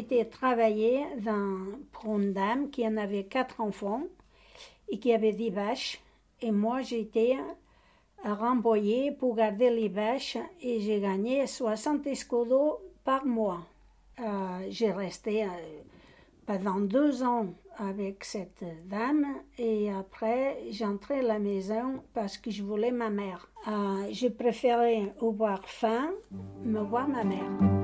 Été travailler dans, pour une dame qui en avait quatre enfants et qui avait des vaches. Et moi, j'étais renvoyée pour garder les vaches et j'ai gagné 60 escudos par mois. Euh, j'ai resté euh, pendant deux ans avec cette dame et après j'entrais à la maison parce que je voulais ma mère. Euh, je préférais avoir faim, me voir ma mère.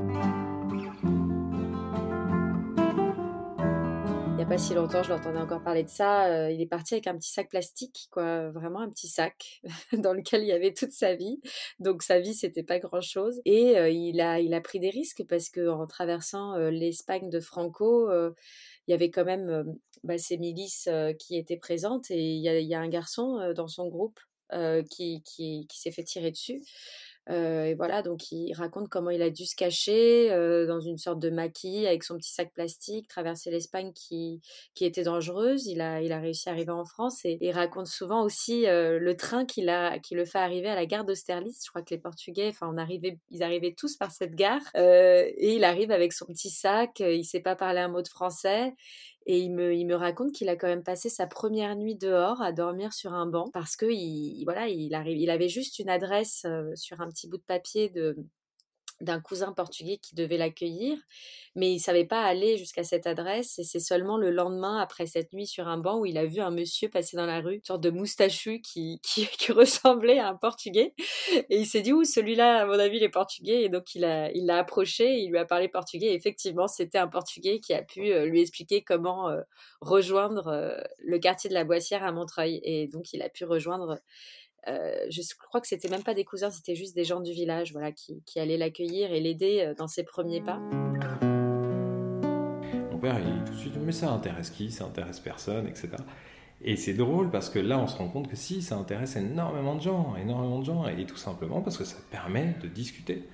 pas si longtemps, je l'entendais encore parler de ça. Euh, il est parti avec un petit sac plastique, quoi, vraiment un petit sac dans lequel il y avait toute sa vie. Donc sa vie, c'était pas grand chose. Et euh, il a, il a pris des risques parce que en traversant l'Espagne de Franco, il y avait quand même bah, ces milices qui étaient présentes et il y a, un garçon dans son groupe qui s'est fait tirer dessus. Euh, et voilà, donc il raconte comment il a dû se cacher euh, dans une sorte de maquis avec son petit sac plastique, traverser l'Espagne qui, qui était dangereuse. Il a, il a réussi à arriver en France et, il raconte souvent aussi euh, le train qu'il a, qui le fait arriver à la gare d'Austerlitz. Je crois que les Portugais, enfin, on arrivait, ils arrivaient tous par cette gare et il arrive avec son petit sac. Il sait pas parler un mot de français et il me, il me raconte qu'il a quand même passé sa première nuit dehors à dormir sur un banc parce que il, voilà, il, arrive, il avait juste une adresse sur un petit bout de papier de, d'un cousin portugais qui devait l'accueillir, mais il savait pas aller jusqu'à cette adresse et c'est seulement le lendemain, après cette nuit sur un banc, où il a vu un monsieur passer dans la rue, une sorte de moustachu qui, qui, ressemblait à un portugais. Et il s'est dit, ouh, celui-là, à mon avis, il est portugais. Et donc il l'a il l'a approché, il lui a parlé portugais. Et effectivement, c'était un portugais qui a pu euh, lui expliquer comment euh, rejoindre euh, le quartier de la Boissière à Montreuil. Et donc il a pu rejoindre euh, je crois que c'était même pas des cousins, c'était juste des gens du village, voilà, qui, allaient l'accueillir et l'aider euh, dans ses premiers pas. Mon père, il tout de suite, mais ça intéresse qui? Ça intéresse personne, etc. Et c'est drôle parce que là, on se rend compte que si, ça intéresse énormément de gens, énormément de gens, et tout simplement parce que ça permet de discuter.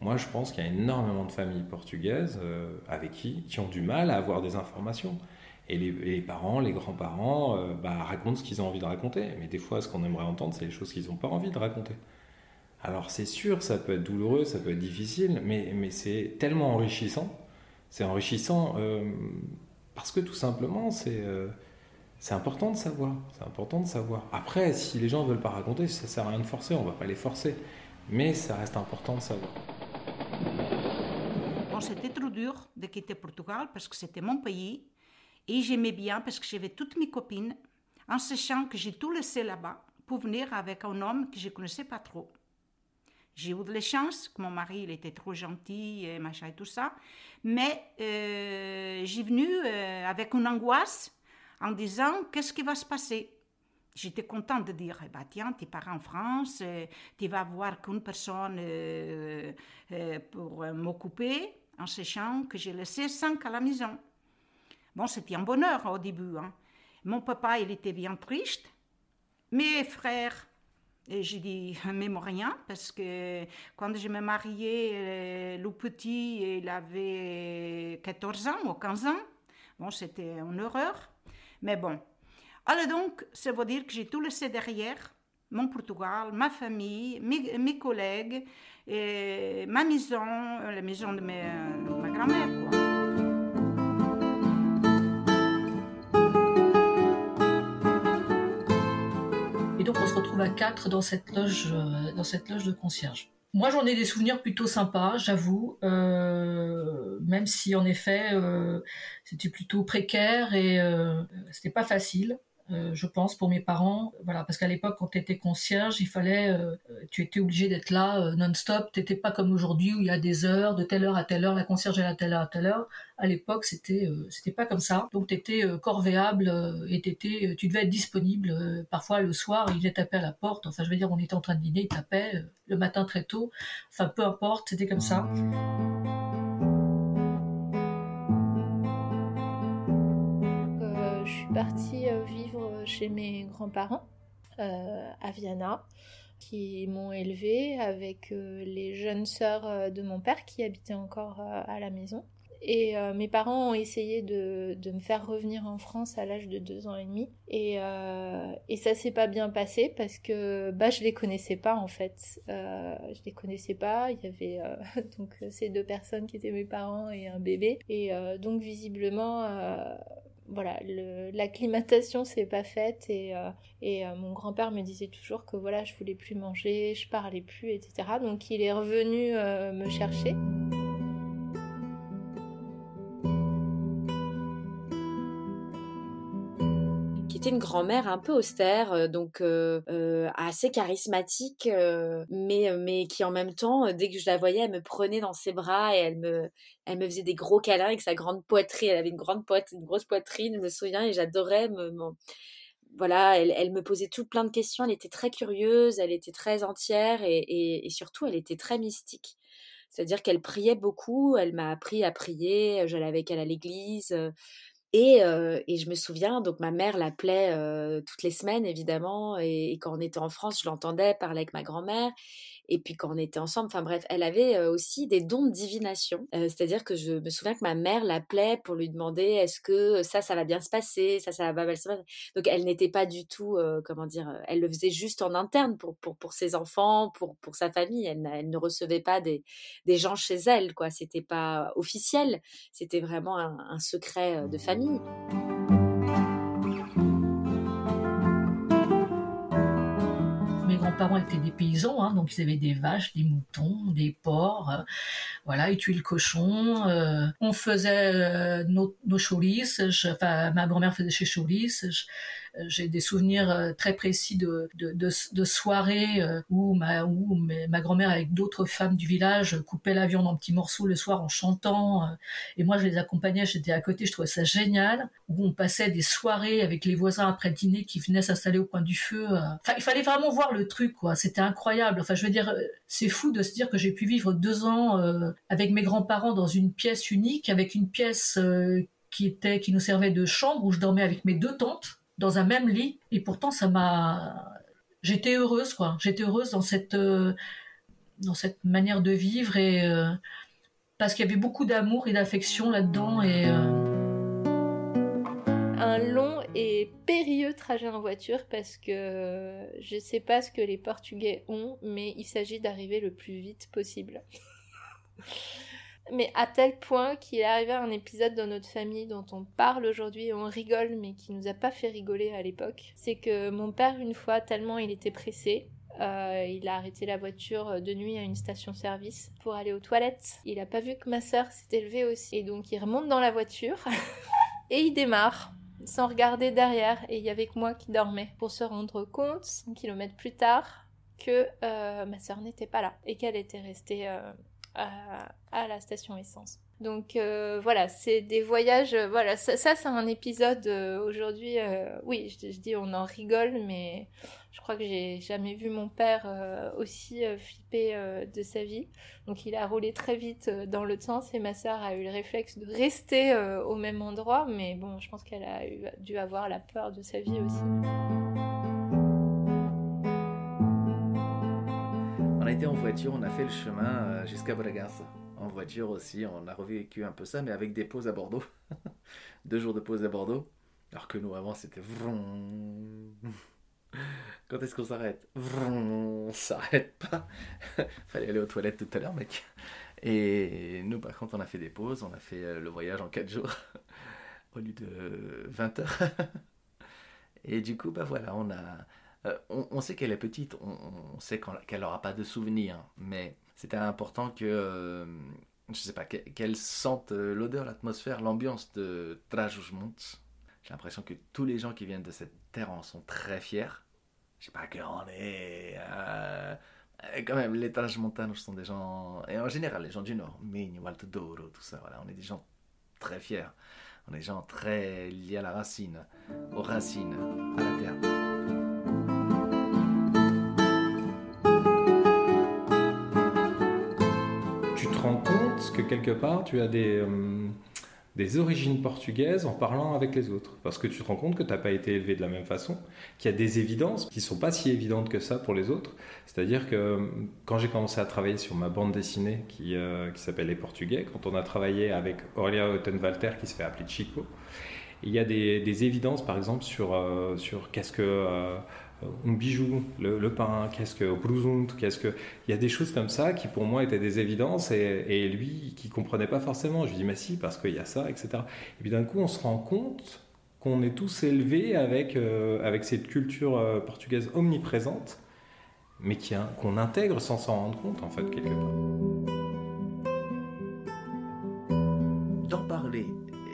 Moi, je pense qu'il y a énormément de familles portugaises euh, avec qui, qui ont du mal à avoir des informations. Et les, parents, les grands-parents euh, bah, racontent ce qu'ils ont envie de raconter. Mais des fois, ce qu'on aimerait entendre, c'est les choses qu'ils n'ont pas envie de raconter. Alors c'est sûr, ça peut être douloureux, ça peut être difficile, mais, c'est tellement enrichissant. C'est enrichissant euh, parce que tout simplement, c'est euh, c'est important de savoir. C'est important de savoir. Après, si les gens ne veulent pas raconter, ça sert à rien de forcer, on ne va pas les forcer. Mais ça reste important de savoir. Bon, c'était trop dur de quitter Portugal parce que c'était mon pays et j'aimais bien parce que j'avais toutes mes copines, en sachant que j'ai tout laissé là-bas pour venir avec un homme que je ne connaissais pas trop. J'ai eu de la chance, que mon mari il était trop gentil et machin et tout ça, mais euh, j'ai venu euh, avec une angoisse en disant qu'est-ce qui va se passer? J'étais contente de dire, eh ben, tiens, tu pars en France, euh, tu vas voir qu'une personne pour m'occuper, en sachant que j'ai laissé cinq à la maison. Bon, c'était un bonheur au début. Hein. Mon papa, il était bien triste. Mes frères, j'ai dit même rien parce que quand je me mariais, euh, le petit, il avait 14 ans ou 15 ans. Bon, c'était une horreur. Mais bon. Alors donc, ça veut dire que j'ai tout laissé derrière. Mon Portugal, ma famille, mes, mes collègues, et ma maison, la maison de, de ma grand-mère. Quoi. À quatre dans cette loge, euh, dans cette loge de concierge. Moi, j'en ai des souvenirs plutôt sympas, j'avoue, euh, même si en effet euh, c'était plutôt précaire et c'était pas facile. Euh, je pense, pour mes parents. Voilà, parce qu'à l'époque, quand tu étais concierge, il fallait, euh, tu étais obligé d'être là euh, non-stop. Tu n'étais pas comme aujourd'hui où il y a des heures, de telle heure à telle heure, la concierge est à telle heure à telle heure. À l'époque, c'était c'était pas comme ça. Donc, tu étais corvéable et étais, tu devais être disponible. parfois, le soir, il est tapé à la porte. Enfin, je veux dire, on était en train de dîner, il tapait le matin très tôt. Enfin, peu importe, c'était comme ça. Partie euh, vivre chez mes grands-parents euh, à Viana, qui m'ont élevée avec euh, les jeunes sœurs de mon père qui habitaient encore à la maison. Et mes parents ont essayé de, me faire revenir en France à l'âge de deux ans et demi. Et, et ça s'est pas bien passé parce que bah, je les connaissais pas en fait. je les connaissais pas. Il y avait donc ces deux personnes qui étaient mes parents et un bébé. Et donc visiblement voilà, l'acclimatation s'est pas faite et, euh, et euh, mon grand-père me disait toujours que voilà, je voulais plus manger, je parlais plus, etc. Donc il est revenu euh, me chercher. Une grand-mère un peu austère, euh, donc euh, euh, assez charismatique, mais, mais qui en même temps, dès que je la voyais, elle me prenait dans ses bras et elle me, elle me faisait des gros câlins avec sa grande poitrine. Elle avait une grande poitrine, une grosse poitrine, je me souviens, et j'adorais me, voilà, elle, me posait tout plein de questions. Elle était très curieuse, elle était très entière et, et, surtout, elle était très mystique. C'est-à-dire qu'elle priait beaucoup. Elle m'a appris à prier. J'allais avec elle à l'église. Et, je me souviens, donc ma mère l'appelait toutes les semaines, évidemment, et, quand on était en France, je l'entendais parler avec ma grand-mère. Et puis quand on était ensemble, enfin bref, elle avait aussi des dons de divination. C'est-à-dire que je me souviens que ma mère l'appelait pour lui demander est-ce que ça, ça va bien se passer, ça, ça va mal se passer? Donc elle n'était pas du tout, comment dire, elle le faisait juste en interne pour, pour, pour ses enfants, pour, pour sa famille. Elle, ne recevait pas des, des gens chez elle, quoi. C'était pas officiel, c'était vraiment un secret de famille. Parents étaient des paysans, hein, donc ils avaient des vaches, des moutons, des porcs. Euh, voilà, ils tuaient le cochon. Euh, on faisait euh, nos, nos enfin ma grand-mère faisait chez choris j'ai des souvenirs euh, très précis de, de, soirées euh, où ma, où ma grand-mère avec d'autres femmes du village coupait la viande en petits morceaux le soir en chantant. Euh, et moi, je les accompagnais, j'étais à côté, je trouvais ça génial. Où on passait des soirées avec les voisins après dîner qui venaient s'installer au coin du feu. Enfin, il fallait vraiment voir le truc, quoi. C'était incroyable. Enfin, je veux dire, c'est fou de se dire que j'ai pu vivre deux ans avec mes grands-parents dans une pièce unique, avec une pièce qui était, qui nous servait de chambre où je dormais avec mes deux tantes dans un même lit. Et pourtant, ça m'a. J'étais heureuse, quoi. J'étais heureuse dans cette, euh, dans cette manière de vivre et. Euh, parce qu'il y avait beaucoup d'amour et d'affection là-dedans et. Euh, un long et périlleux trajet en voiture parce que je sais pas ce que les Portugais ont, mais il s'agit d'arriver le plus vite possible. Mais à tel point qu'il est arrivé un épisode dans notre famille dont on parle aujourd'hui et on rigole, mais qui nous a pas fait rigoler à l'époque. C'est que mon père, une fois, tellement il était pressé, euh, il a arrêté la voiture de nuit à une station-service pour aller aux toilettes. Il a pas vu que ma sœur s'était levée aussi. Et donc il remonte dans la voiture et il démarre sans regarder derrière. Et il y avait que moi qui dormais pour se rendre compte, 100 km plus tard, que euh, ma sœur n'était pas là et qu'elle était restée euh, à, la station essence. Donc euh, voilà, c'est des voyages. Euh, voilà, ça, c'est un épisode euh, aujourd'hui. oui, je, dis on en rigole, mais je crois que j'ai jamais vu mon père aussi flipper de sa vie. Donc il a roulé très vite dans l'autre sens et ma sœur a eu le réflexe de rester au même endroit. Mais bon, je pense qu'elle a dû avoir la peur de sa vie aussi. On a été en voiture, on a fait le chemin euh, jusqu'à Bragança. En voiture aussi, on a revécu un peu ça, mais avec des pauses à Bordeaux. Deux jours de pause à Bordeaux. Alors que nous, avant, c'était Quand est-ce qu'on s'arrête? On s'arrête pas. Fallait aller aux toilettes tout à l'heure, mec. Et nous, par contre, on a fait des pauses. On a fait euh, le voyage en 4 jours au lieu de 20 heures. Et du coup, bah voilà, on a, euh, on, sait qu'elle est petite, on, sait qu'elle n'aura pas de souvenirs, mais c'était important que, euh, je sais pas, qu'elle sente euh, l'odeur, l'atmosphère, l'ambiance de Trajos J'ai l'impression que tous les gens qui viennent de cette terre en sont très fiers. Je sais pas que on est. Euh, quand même, les Tages Montanos sont des gens. Et en général, les gens du Nord, Minho, Alto Douro, tout ça, voilà, on est des gens très fiers. On est des gens très liés à la racine, aux racines, à la terre. Que quelque part, tu as des, euh, des origines portugaises en parlant avec les autres. Parce que tu te rends compte que tu n'as pas été élevé de la même façon, qu'il y a des évidences qui ne sont pas si évidentes que ça pour les autres. C'est-à-dire que euh, quand j'ai commencé à travailler sur ma bande dessinée qui, euh, qui s'appelle Les Portugais, quand on a travaillé avec Aurélia Ottenwalter qui se fait appeler Chico, il y a des, évidences par exemple sur, sur qu'est-ce que un bijou, le, pain, qu'est-ce que bruzund, qu'est-ce que... Il y a des choses comme ça qui pour moi étaient des évidences et, lui qui comprenait pas forcément. Je lui dis mais si parce qu'il y a ça, etc. Et puis d'un coup on se rend compte qu'on est tous élevés avec, euh, avec cette culture euh, portugaise omniprésente, mais qu'on intègre sans s'en rendre compte en fait quelque part. D'en parler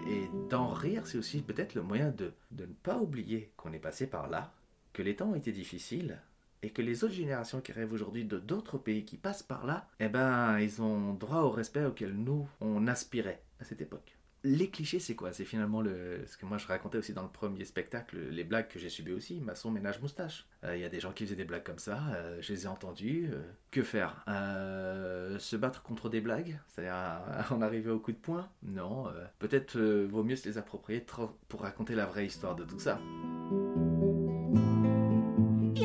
et d'en rire, c'est aussi peut-être le moyen de, de ne pas oublier qu'on est passé par là, que les temps ont été difficiles et que les autres générations qui rêvent aujourd'hui de d'autres pays qui passent par là, eh ben, ils ont droit au respect auquel nous, on aspirait à cette époque. Les clichés, c'est quoi? C'est finalement le, ce que moi je racontais aussi dans le premier spectacle, les blagues que j'ai subies aussi, maçon, ménage, moustache. Euh, Il y a des gens qui faisaient des blagues comme ça, euh, je les ai entendues. euh, que faire? Se battre contre des blagues C'est-à-dire en arriver au coup de poing? Non. Peut-être vaut mieux se les approprier pour raconter la vraie histoire de tout ça.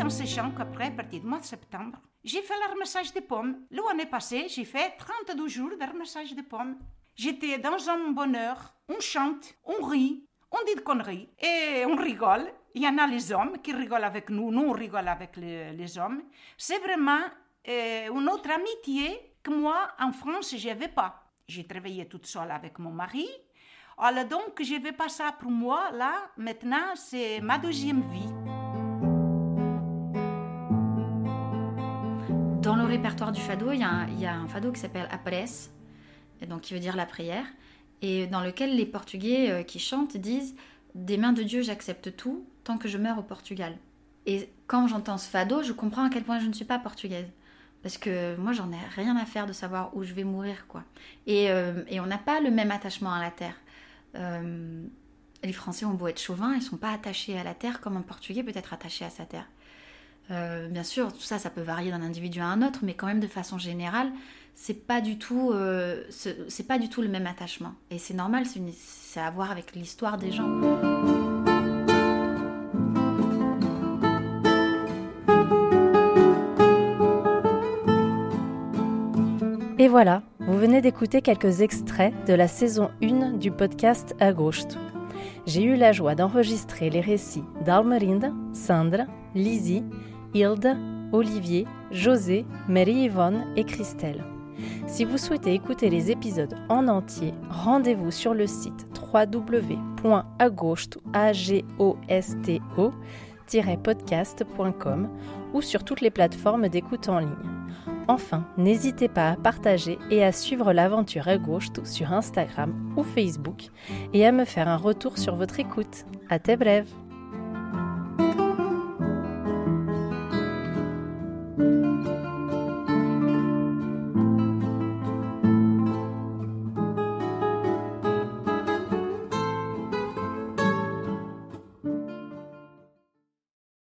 En sachant qu'après, à partir du mois de septembre, j'ai fait le ramassage des pommes. L'année passée, j'ai fait 32 jours de ramassage des pommes. J'étais dans un bonheur, on chante, on rit, on dit de conneries et on rigole. Il y en a les hommes qui rigolent avec nous, nous on rigole avec les, les hommes. C'est vraiment euh, une autre amitié que moi, en France, je n'avais pas. J'ai travaillé toute seule avec mon mari. Alors donc, je vais pas ça pour moi, là, maintenant, c'est ma deuxième vie. Dans le répertoire du fado, il y a un, fado qui s'appelle Apres, donc qui veut dire la prière, et dans lequel les Portugais euh, qui chantent disent Des mains de Dieu, j'accepte tout tant que je meurs au Portugal. Et quand j'entends ce fado, je comprends à quel point je ne suis pas portugaise. Parce que moi, j'en ai rien à faire de savoir où je vais mourir, quoi. Et, euh, on n'a pas le même attachement à la terre. Euh, les Français ont beau être chauvins, ils sont pas attachés à la terre comme un Portugais peut être attaché à sa terre. Euh, bien sûr, tout ça, ça peut varier d'un individu à un autre, mais quand même de façon générale, c'est pas du tout, euh, ce- c'est pas du tout le même attachement. Et c'est normal, c'est à voir avec l'histoire des gens. Et voilà, vous venez d'écouter quelques extraits de la saison 1 du podcast Agosto. J'ai eu la joie d'enregistrer les récits d'Almerinda, Sandra, Lizzie, Hilde, Olivier, José, Marie-Yvonne et Christelle. Si vous souhaitez écouter les épisodes en entier, rendez-vous sur le site www.agosto-podcast.com ou sur toutes les plateformes d'écoute en ligne. Enfin, n'hésitez pas à partager et à suivre l'aventure à sur Instagram ou Facebook et à me faire un retour sur votre écoute. À tes brèves